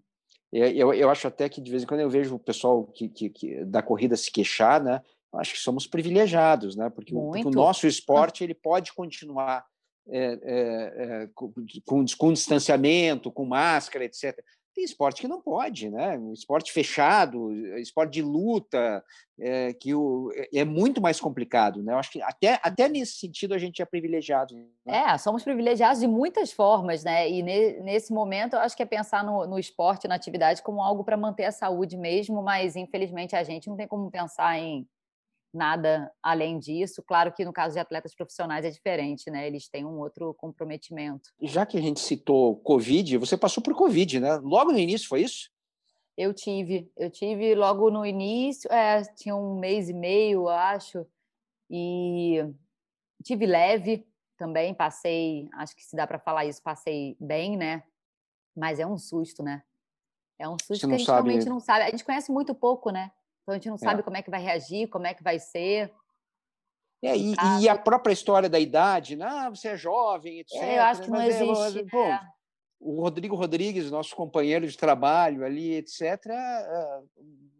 Eu, eu acho até que de vez em quando eu vejo o pessoal que, que, que da corrida se queixar, né? Acho que somos privilegiaados, né? Porque, o, porque o nosso esporte ele pode continuar é, é, é, com, com, com, distanciamento, com máscara, etc. Tem esporte que não pode, né? Esporte fechado, esporte de luta, é, que o, é, é muito mais complicado, né? Eu acho que até, até nesse sentido a gente é privilegiado. Né? É, somos privilegiados de muitas formas, né? E ne, nesse momento eu acho que é pensar no, no esporte, na atividade, como algo para manter a saúde mesmo, mas infelizmente a gente não tem como pensar em nada além disso. Claro que no caso de atletas profissionais é diferente, né? Eles têm um outro comprometimento. Já que a gente citou Covid, você passou por Covid, né? Logo no início, foi isso? Eu tive, eu tive logo no início, é, tinha um mês e meio, acho, e tive leve também, passei, acho que se dá para falar isso, passei bem, né? Mas é um susto, né? É um susto que a gente sabe... realmente não sabe. A gente conhece muito pouco, né? Então a gente não sabe é. como é que vai reagir, como é que vai ser. É, e, e, a própria história da idade, né? ah, você é jovem, etc. É, eu acho que não é, existe. É, bom, o Rodrigo Rodrigues, nosso companheiro de trabalho ali, etc., uh,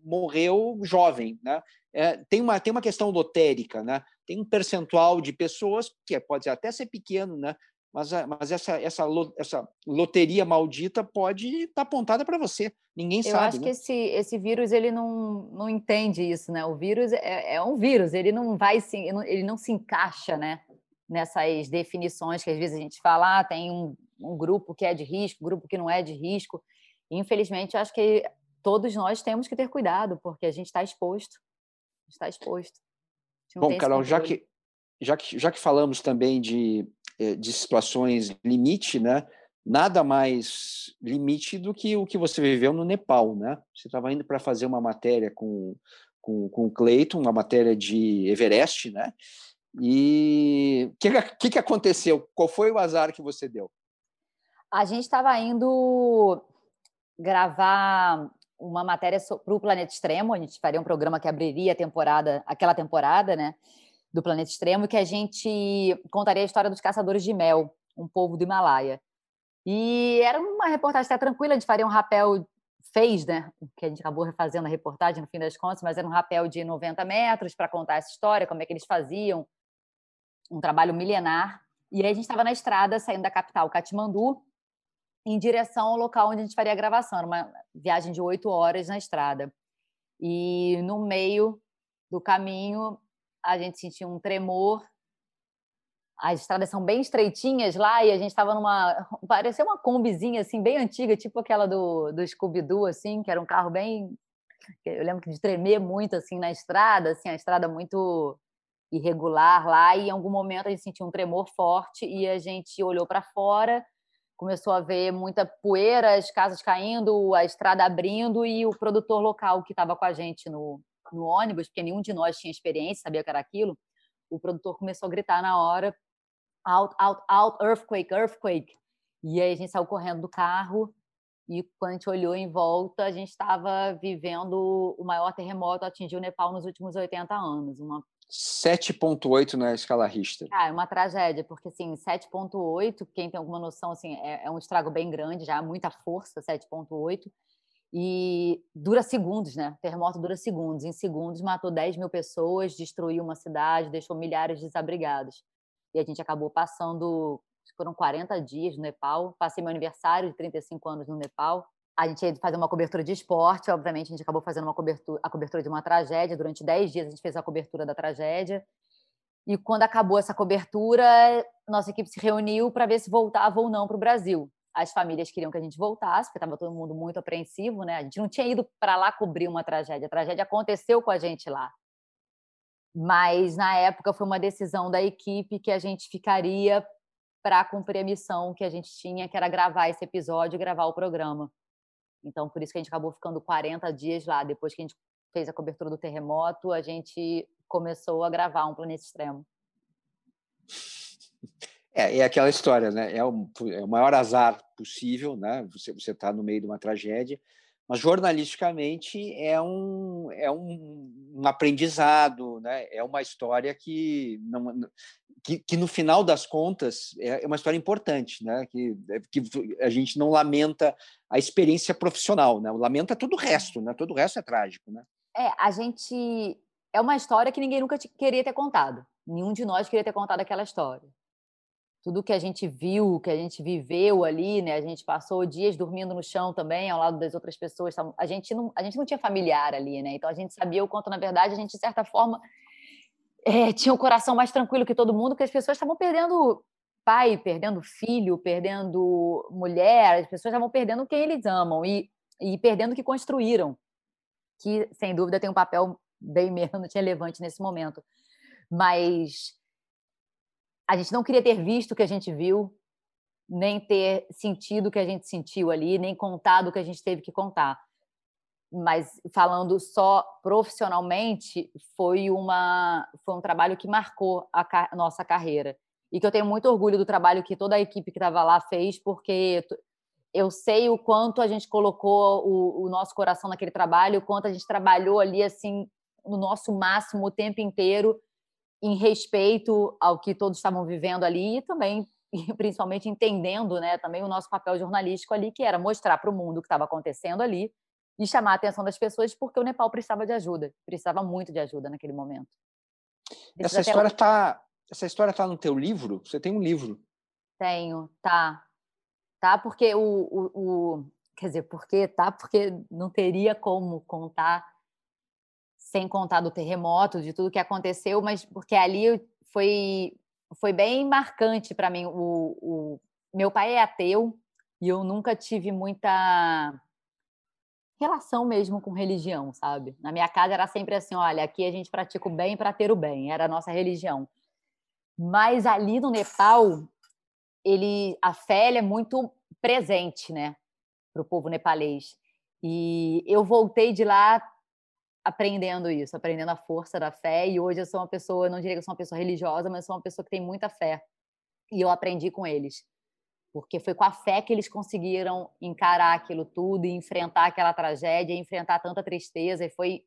morreu jovem, né? É, tem, uma, tem uma questão lotérica, né? Tem um percentual de pessoas, que pode até ser pequeno, né? Mas, mas essa, essa, essa loteria maldita pode estar tá apontada para você. Ninguém Eu sabe. Eu acho né? que esse, esse vírus ele não, não entende isso, né? O vírus é, é um vírus, ele não vai se, ele não se encaixa, né? Nessas definições que às vezes a gente fala, ah, tem um, um grupo que é de risco, um grupo que não é de risco. infelizmente, eu acho que todos nós temos que ter cuidado, porque a gente está exposto. Está exposto. Bom, Carol, já que, já, que, já que falamos também de de situações limite, né? Nada mais limite do que o que você viveu no Nepal, né? Você estava indo para fazer uma matéria com, com, com o Cleiton, uma matéria de Everest, né? E o que, que, que aconteceu? Qual foi o azar que você deu? A gente estava indo gravar uma matéria para o Planeta Extremo. A gente faria um programa que abriria a temporada, aquela temporada, né? Do Planeta Extremo, que a gente contaria a história dos caçadores de mel, um povo do Himalaia. E era uma reportagem até tranquila, a gente faria um rapel, fez, né? Que a gente acabou refazendo a reportagem no fim das contas, mas era um rapel de 90 metros para contar essa história, como é que eles faziam, um trabalho milenar. E aí a gente estava na estrada, saindo da capital, Katmandu, em direção ao local onde a gente faria a gravação. Era uma viagem de oito horas na estrada. E no meio do caminho, a gente sentiu um tremor. As estradas são bem estreitinhas lá e a gente estava numa parecia uma combizinha assim bem antiga tipo aquela do, do Scooby-Doo assim que era um carro bem eu lembro de tremer muito assim na estrada assim a estrada muito irregular lá e em algum momento a gente sentiu um tremor forte e a gente olhou para fora começou a ver muita poeira as casas caindo a estrada abrindo e o produtor local que estava com a gente no, no ônibus porque nenhum de nós tinha experiência sabia que era aquilo o produtor começou a gritar na hora out, out, out, earthquake, earthquake. E aí a gente saiu correndo do carro e quando a gente olhou em volta, a gente estava vivendo o maior terremoto atingiu o Nepal nos últimos 80 anos. Uma 7.8 na escala Richter. Ah, é uma tragédia, porque assim, 7.8, quem tem alguma noção, assim, é, é um estrago bem grande, já muita força, 7.8, e dura segundos, né? O terremoto dura segundos. Em segundos matou 10 mil pessoas, destruiu uma cidade, deixou milhares de desabrigados e a gente acabou passando, foram 40 dias no Nepal. Passei meu aniversário de 35 anos no Nepal. A gente ia fazer uma cobertura de esporte, obviamente a gente acabou fazendo uma cobertura, a cobertura de uma tragédia. Durante 10 dias a gente fez a cobertura da tragédia. E quando acabou essa cobertura, nossa equipe se reuniu para ver se voltava ou não para o Brasil. As famílias queriam que a gente voltasse, porque estava todo mundo muito apreensivo, né? A gente não tinha ido para lá cobrir uma tragédia. A tragédia aconteceu com a gente lá. Mas na época foi uma decisão da equipe que a gente ficaria para cumprir a missão que a gente tinha, que era gravar esse episódio gravar o programa. Então, por isso que a gente acabou ficando 40 dias lá. Depois que a gente fez a cobertura do terremoto, a gente começou a gravar um Planeta Extremo. É, é aquela história, né? É o, é o maior azar possível, né? Você está no meio de uma tragédia mas jornalisticamente é um, é um, um aprendizado, né? é uma história que, não, que, que, no final das contas é, é uma história importante, né? que, que a gente não lamenta a experiência profissional, né? lamenta todo o resto, né? todo o resto é trágico. Né? É, a gente. É uma história que ninguém nunca queria ter contado. Nenhum de nós queria ter contado aquela história tudo que a gente viu, que a gente viveu ali, né? A gente passou dias dormindo no chão também, ao lado das outras pessoas. A gente não, a gente não tinha familiar ali, né? Então a gente sabia o quanto, na verdade, a gente de certa forma é, tinha o coração mais tranquilo que todo mundo, porque as pessoas estavam perdendo pai, perdendo filho, perdendo mulher, as pessoas estavam perdendo quem eles amam e, e perdendo o que construíram, que sem dúvida tem um papel bem menos relevante nesse momento. Mas a gente não queria ter visto o que a gente viu, nem ter sentido o que a gente sentiu ali, nem contado o que a gente teve que contar. Mas falando só profissionalmente, foi uma foi um trabalho que marcou a, a nossa carreira e que eu tenho muito orgulho do trabalho que toda a equipe que estava lá fez, porque eu sei o quanto a gente colocou o, o, nosso coração naquele trabalho, o quanto a gente trabalhou ali assim no nosso máximo o tempo inteiro em respeito ao que todos estavam vivendo ali e também principalmente entendendo, né, também o nosso papel jornalístico ali, que era mostrar para o mundo o que estava acontecendo ali e chamar a atenção das pessoas porque o Nepal precisava de ajuda, precisava muito de ajuda naquele momento. Essa história está essa história tá no teu livro? Você tem um livro? Tenho, tá. Tá, porque o, o, o quer dizer, porque tá, porque não teria como contar sem contar do terremoto, de tudo que aconteceu, mas porque ali foi, foi bem marcante para mim. O, o, meu pai é ateu e eu nunca tive muita relação mesmo com religião, sabe? Na minha casa era sempre assim, olha, aqui a gente pratica o bem para ter o bem, era a nossa religião. Mas ali no Nepal, ele, a fé é muito presente, né, para o povo nepalês. E eu voltei de lá aprendendo isso, aprendendo a força da fé. E hoje eu sou uma pessoa, não diria que eu sou uma pessoa religiosa, mas sou uma pessoa que tem muita fé. E eu aprendi com eles. porque foi com a fé que eles conseguiram encarar aquilo tudo e enfrentar aquela tragédia, enfrentar tanta tristeza, e foi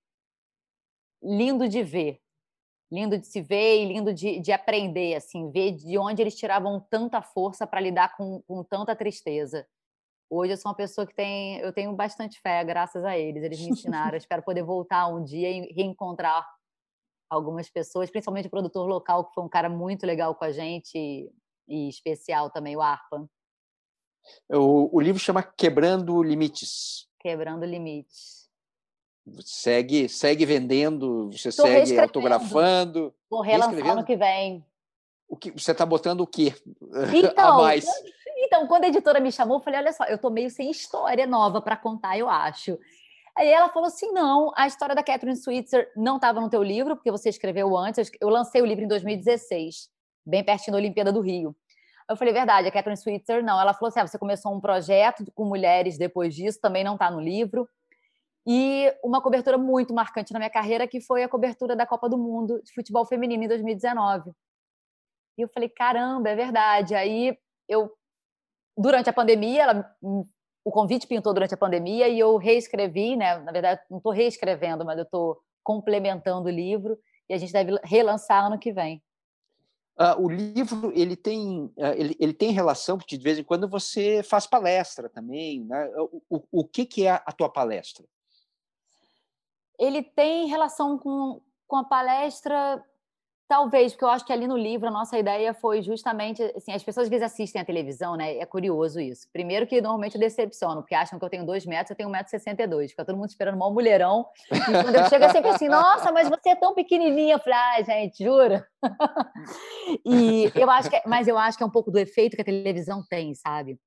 lindo de ver, lindo de se ver e lindo de, de aprender, assim, ver de onde eles tiravam tanta força para lidar com, com tanta tristeza. Hoje eu sou uma pessoa que tem, eu tenho bastante fé, graças a eles, eles me ensinaram. Eu espero poder voltar um dia e reencontrar algumas pessoas, principalmente o produtor local, que foi um cara muito legal com a gente e especial também, o Arpa. O, o livro chama Quebrando Limites. Quebrando Limites. Segue, segue vendendo, você Tô segue autografando. Vou relançar ano que vem. O que, você está botando o quê então, a mais? Então, quando a editora me chamou, eu falei: olha só, eu estou meio sem história nova para contar, eu acho. Aí ela falou assim: não, a história da Catherine Switzer não estava no teu livro, porque você escreveu antes. Eu lancei o livro em 2016, bem pertinho da Olimpíada do Rio. Eu falei, verdade, a Catherine Switzer não. Ela falou assim: ah, você começou um projeto com mulheres depois disso, também não está no livro. E uma cobertura muito marcante na minha carreira, que foi a cobertura da Copa do Mundo de Futebol Feminino em 2019. E eu falei, caramba, é verdade. Aí eu, durante a pandemia, ela, o convite pintou durante a pandemia e eu reescrevi, né? Na verdade, não estou reescrevendo, mas eu estou complementando o livro e a gente deve relançar ano que vem. Uh, o livro ele tem, uh, ele, ele tem relação, porque de vez em quando você faz palestra também. Né? O, o, o que, que é a tua palestra? Ele tem relação com, com a palestra Talvez, porque eu acho que ali no livro a nossa ideia foi justamente assim, as pessoas às vezes assistem a televisão, né? É curioso isso. Primeiro que normalmente decepcionam, porque acham que eu tenho dois metros, eu tenho 1,62m. Fica todo mundo esperando um mulherão. E quando eu chego é sempre assim, nossa, mas você é tão pequenininha. Eu falei, ah, gente, jura? e eu acho que, é, mas eu acho que é um pouco do efeito que a televisão tem, sabe?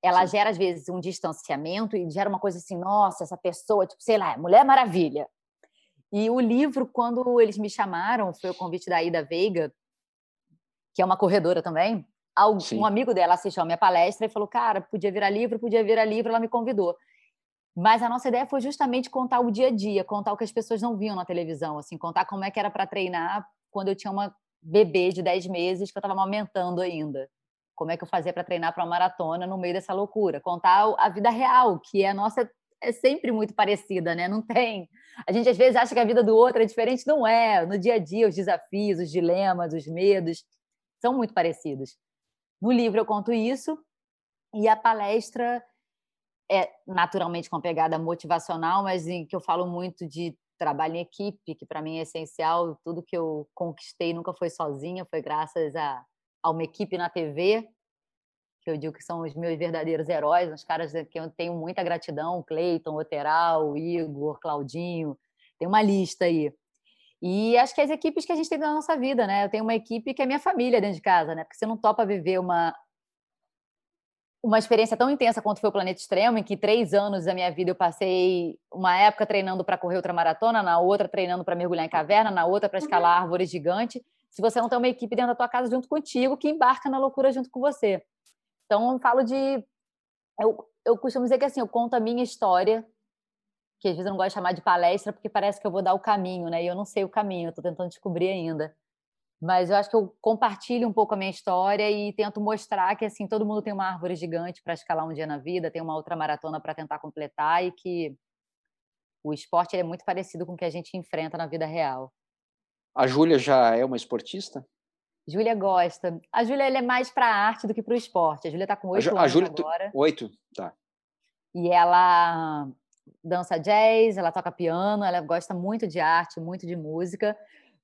Ela Sim. gera, às vezes, um distanciamento e gera uma coisa assim, nossa, essa pessoa, tipo, sei lá, Mulher Maravilha. E o livro, quando eles me chamaram, foi o convite da Ida Veiga, que é uma corredora também. Um amigo dela assistiu a minha palestra e falou: Cara, podia virar livro, podia virar livro. Ela me convidou. Mas a nossa ideia foi justamente contar o dia a dia, contar o que as pessoas não viam na televisão, assim, contar como é que era para treinar quando eu tinha uma bebê de 10 meses que eu estava amamentando ainda. Como é que eu fazia para treinar para uma maratona no meio dessa loucura? Contar a vida real, que é a nossa é sempre muito parecida, né? Não tem. A gente às vezes acha que a vida do outro é diferente, não é. No dia a dia, os desafios, os dilemas, os medos são muito parecidos. No livro eu conto isso e a palestra é naturalmente com pegada motivacional, mas em que eu falo muito de trabalho em equipe, que para mim é essencial. Tudo que eu conquistei nunca foi sozinha, foi graças a, a uma equipe na TV que eu digo que são os meus verdadeiros heróis, os caras que eu tenho muita gratidão, Cleiton, Oteral, Igor, Claudinho, tem uma lista aí. E acho que as equipes que a gente tem na nossa vida, né? Eu tenho uma equipe que é minha família dentro de casa, né? Porque você não topa viver uma uma experiência tão intensa quanto foi o Planeta Extremo, em que três anos da minha vida eu passei uma época treinando para correr ultramaratona, na outra treinando para mergulhar em caverna, na outra para escalar árvores gigantes. Se você não tem uma equipe dentro da tua casa junto contigo que embarca na loucura junto com você. Então, eu falo de. Eu, eu costumo dizer que assim, eu conto a minha história, que às vezes eu não gosto de chamar de palestra, porque parece que eu vou dar o caminho, né? E eu não sei o caminho, estou tentando descobrir ainda. Mas eu acho que eu compartilho um pouco a minha história e tento mostrar que assim todo mundo tem uma árvore gigante para escalar um dia na vida, tem uma outra maratona para tentar completar e que o esporte é muito parecido com o que a gente enfrenta na vida real. A Júlia já é uma esportista? Júlia gosta. A Júlia é mais para a arte do que para o esporte. A Júlia está com oito anos a Júlia, agora. Oito, tá. E ela dança jazz, ela toca piano, ela gosta muito de arte, muito de música.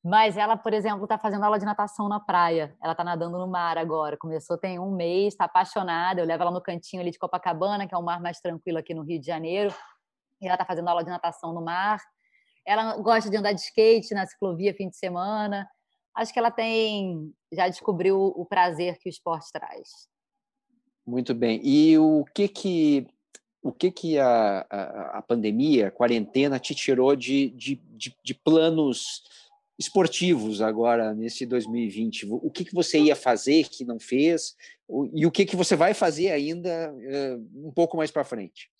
Mas ela, por exemplo, está fazendo aula de natação na praia. Ela está nadando no mar agora. Começou tem um mês, está apaixonada. Eu levo ela no cantinho ali de Copacabana, que é um mar mais tranquilo aqui no Rio de Janeiro. E ela está fazendo aula de natação no mar. Ela gosta de andar de skate na ciclovia fim de semana acho que ela tem já descobriu o prazer que o esporte traz. Muito bem. E o que que o que que a, a, a pandemia, a quarentena te tirou de, de, de, de, planos esportivos agora nesse 2020? O que que você ia fazer que não fez e o que que você vai fazer ainda uh, um pouco mais para frente?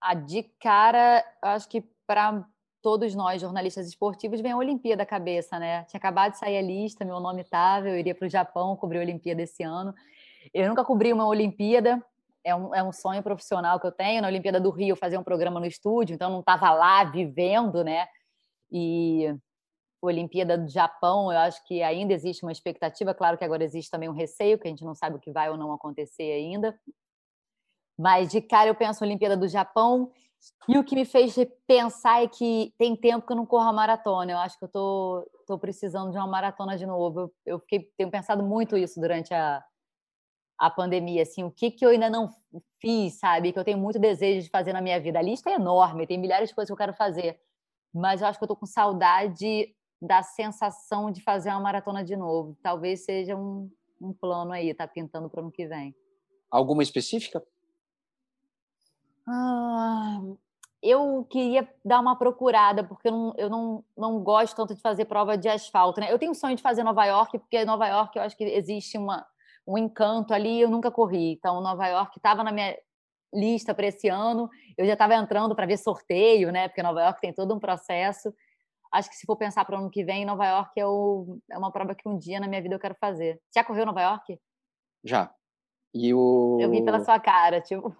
A de cara, acho que para todos nós, jornalistas esportivos, vem a Olimpíada da cabeça, né? Tinha acabado de sair a lista, meu nome estava, eu iria para o Japão cobrir a Olimpíada esse ano. Eu nunca cobri uma Olimpíada, é um, é um sonho profissional que eu tenho. Na Olimpíada do Rio, fazia um programa no estúdio, então não estava lá vivendo, né? E Olimpíada do Japão, eu acho que ainda existe uma expectativa. Claro que agora existe também um receio, que a gente não sabe o que vai ou não acontecer ainda. Mas de cara eu penso Olimpíada do Japão. E o que me fez pensar é que tem tempo que eu não corro a maratona. Eu acho que eu tô, tô precisando de uma maratona de novo. Eu, eu fiquei, tenho pensado muito isso durante a, a pandemia, assim, o que, que eu ainda não fiz, sabe? Que eu tenho muito desejo de fazer na minha vida. A lista é enorme, tem milhares de coisas que eu quero fazer. Mas eu acho que eu tô com saudade da sensação de fazer uma maratona de novo. Talvez seja um, um plano aí, tá pintando para o ano que vem. Alguma específica? Ah, eu queria dar uma procurada, porque eu, não, eu não, não gosto tanto de fazer prova de asfalto. Né? Eu tenho sonho de fazer Nova York, porque Nova York eu acho que existe uma, um encanto ali, eu nunca corri. Então, Nova York estava na minha lista para esse ano, eu já estava entrando para ver sorteio, né? Porque Nova York tem todo um processo acho que se for pensar para o ano que vem, Nova York é, o, é uma prova que um dia na minha vida eu quero fazer. Já correu Nova York? Já. E o... Eu vi pela sua cara, tipo.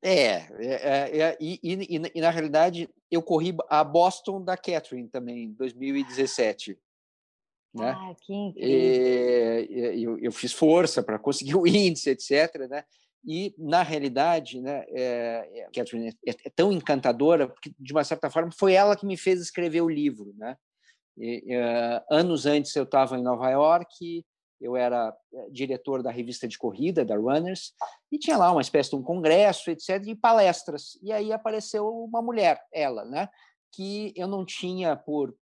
É, é, é, é e, e, e, na realidade eu corri a Boston da Catherine também, em 2017. Né? Ah, que incrível. eu, eu fiz força para conseguir o índice, etc. Né? E, na realidade, né, é, Catherine é, é, tão encantadora, porque, de uma certa forma, foi ela que me fez escrever o livro. Né? E, uh, anos antes, eu estava em Nova York, eu era diretor da revista de corrida, da Runners, e tinha lá uma espécie de um congresso, etc., de palestras. E aí apareceu uma mulher, ela, né? que eu não tinha, por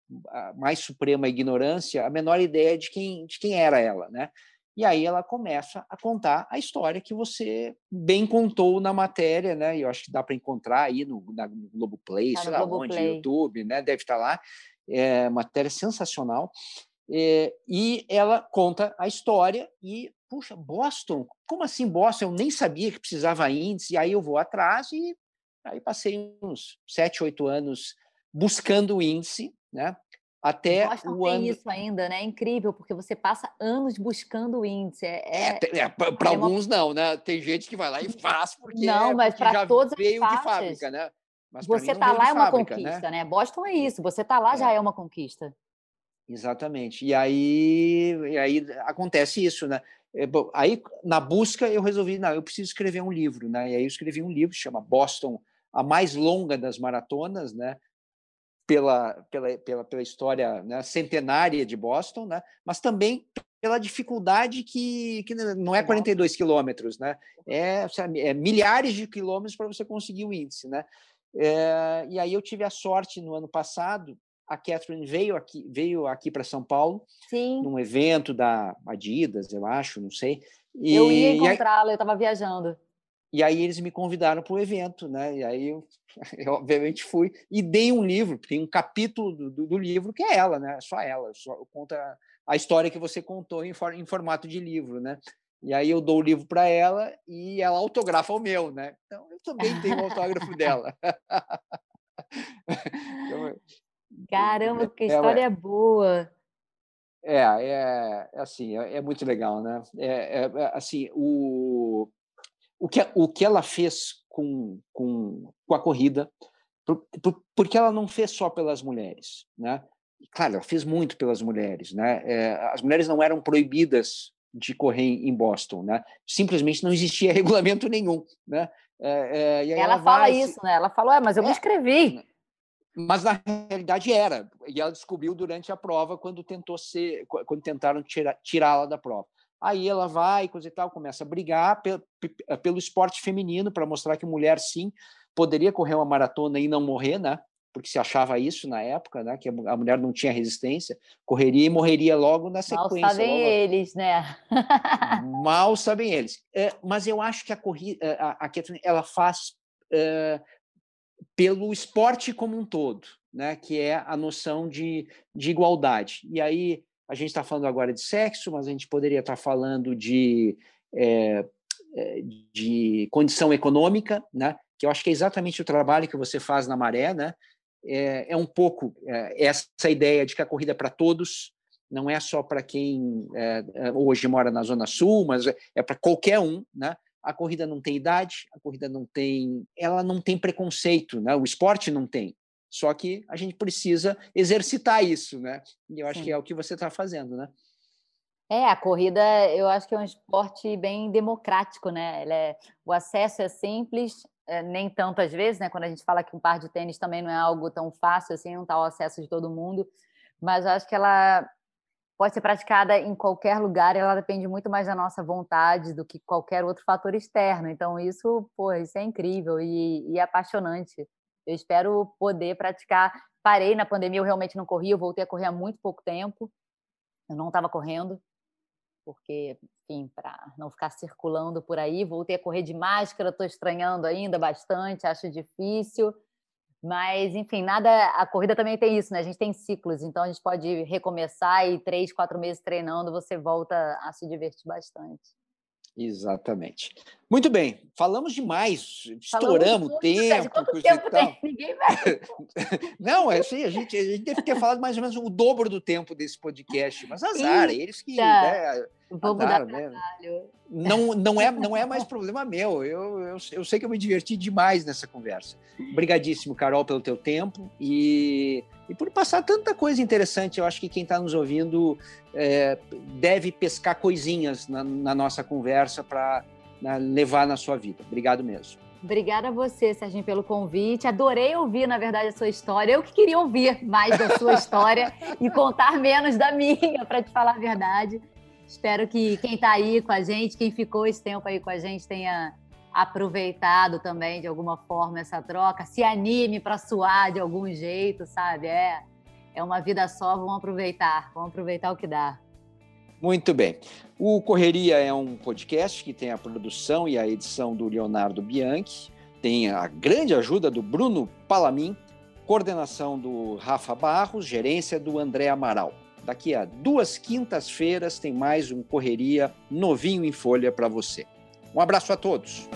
mais suprema ignorância, a menor ideia de quem, de quem era ela. Né? E aí ela começa a contar a história que você bem contou na matéria, né? E eu acho que dá para encontrar aí no, na, no Globoplay, tá sei lá onde, Play. YouTube, né? Deve estar tá lá. É matéria sensacional. É, e ela conta a história e, puxa, Boston? Como assim Boston? Eu nem sabia que precisava índice. E aí eu vou atrás e aí passei uns sete, oito anos buscando o índice, né? até Boston o tem isso ainda, né? É incrível, porque você passa anos buscando o índice. É, é, é, é para é alguns uma... não, né? Tem gente que vai lá e faz porque não, mas para todas veio as de fábrica, né? Mas você tá lá é uma fábrica, né? conquista, né? né? Boston é isso. Você tá lá já é. é uma conquista. Exatamente. E aí, e aí acontece isso, né? É, bom, aí na busca eu resolvi, não, eu preciso escrever um livro, né? E aí eu escrevi um livro, chama Boston, a mais longa das maratonas, né? pela, pela, pela, pela história né, centenária de Boston, né, mas também pela dificuldade que, que não é 42 quilômetros, né, é, é, milhares de quilômetros para você conseguir o índice. Né? É, e aí eu tive a sorte no ano passado, a Catherine veio aqui, veio aqui para São Paulo, Sim. num evento da Adidas, eu acho, não sei. E, eu ia encontrá-la, eu estava viajando. E aí eles me convidaram para o evento, né? E aí eu, eu, obviamente fui e dei um livro, tem um capítulo do, do, do livro que é ela, né? Só ela, só conta a história que você contou em, for, em formato de livro, né? E aí eu dou o livro para ela e ela autografa o meu, né? Então eu também tenho o autógrafo dela. então, Caramba, que história é, boa! É, é, é assim, é, é, muito legal, né? É, é assim, o o que, o que ela fez com, com, com a corrida, por, por, porque ela não fez só pelas mulheres, né? Claro, ela fez muito pelas mulheres, né? É, as mulheres não eram proibidas de correr em Boston, né? Simplesmente não existia regulamento nenhum, né? É, é, ela, ela, fala vai, isso, né? Ela falou, é, mas eu me é, inscrevi. Mas na realidade era, e ela descobriu durante a prova quando tentou ser, quando tentaram tirá-la da prova. Aí ela vai, coisa e tal, começa a brigar pelo esporte feminino para mostrar que mulher sim poderia correr uma maratona e não morrer, né? Porque se achava isso na época, né? Que a mulher não tinha resistência, correria e morreria logo na sequência. Mal sabem logo... eles, né? Mal sabem eles. É, mas eu acho que a corrida, é, a, a ela faz é, pelo esporte como um todo, né? Que é a noção de, de igualdade. E aí a gente está falando agora de sexo, mas a gente poderia estar tá falando de, é, de condição econômica, né? que eu acho que é exatamente o trabalho que você faz na Maré, né? é, é um pouco é, essa ideia de que a corrida é para todos, não é só para quem é, hoje mora na Zona Sul, mas é para qualquer um, né? A corrida não tem idade, a corrida não tem, ela não tem preconceito, né? O esporte não tem. Só que a gente precisa exercitar isso, né? E eu acho Sim. que é o que você está fazendo, né? É, a corrida eu acho que é um esporte bem democrático, né? É, o acesso é simples, é, nem tanto às vezes, né? Quando a gente fala que um par de tênis também não é algo tão fácil assim, não está o acesso de todo mundo, mas eu acho que ela pode ser praticada em qualquer lugar, ela depende muito mais da nossa vontade do que qualquer outro fator externo. Então isso, pô, isso é incrível e, e apaixonante. Eu espero poder praticar. Parei na pandemia, eu realmente não corri, eu voltei a correr há muito pouco tempo. Eu não estava correndo, porque, enfim, para não ficar circulando por aí. Voltei a correr de máscara, estou estranhando ainda bastante, acho difícil. Mas, enfim, nada. A corrida também tem isso, né? A gente tem ciclos, então a gente pode recomeçar e três, quatro meses treinando, você volta a se divertir bastante. Exatamente. Muito bem, falamos demais, estouramos o tempo, Quanto tempo tem? Ninguém vai. Não, é assim, a gente, a gente deve ter falado mais ou menos o dobro do tempo desse podcast, mas azar, eles que. Né, Vou mudar né? trabalho. Não, não, é, não é mais problema meu. Eu, eu, eu sei que eu me diverti demais nessa conversa. Obrigadíssimo, Carol, pelo teu tempo e, e por passar tanta coisa interessante. Eu acho que quem está nos ouvindo é, deve pescar coisinhas na, na nossa conversa para levar na sua vida. Obrigado mesmo. Obrigada a você, Serginho, pelo convite. Adorei ouvir, na verdade, a sua história. Eu que queria ouvir mais da sua história e contar menos da minha, para te falar a verdade. Espero que quem está aí com a gente, quem ficou esse tempo aí com a gente, tenha aproveitado também de alguma forma essa troca, se anime para suar de algum jeito, sabe? É, é uma vida só, vamos aproveitar, vamos aproveitar o que dá. Muito bem. O Correria é um podcast que tem a produção e a edição do Leonardo Bianchi, tem a grande ajuda do Bruno Palamin, coordenação do Rafa Barros, gerência do André Amaral. Daqui a duas quintas-feiras tem mais um Correria novinho em folha para você. Um abraço a todos.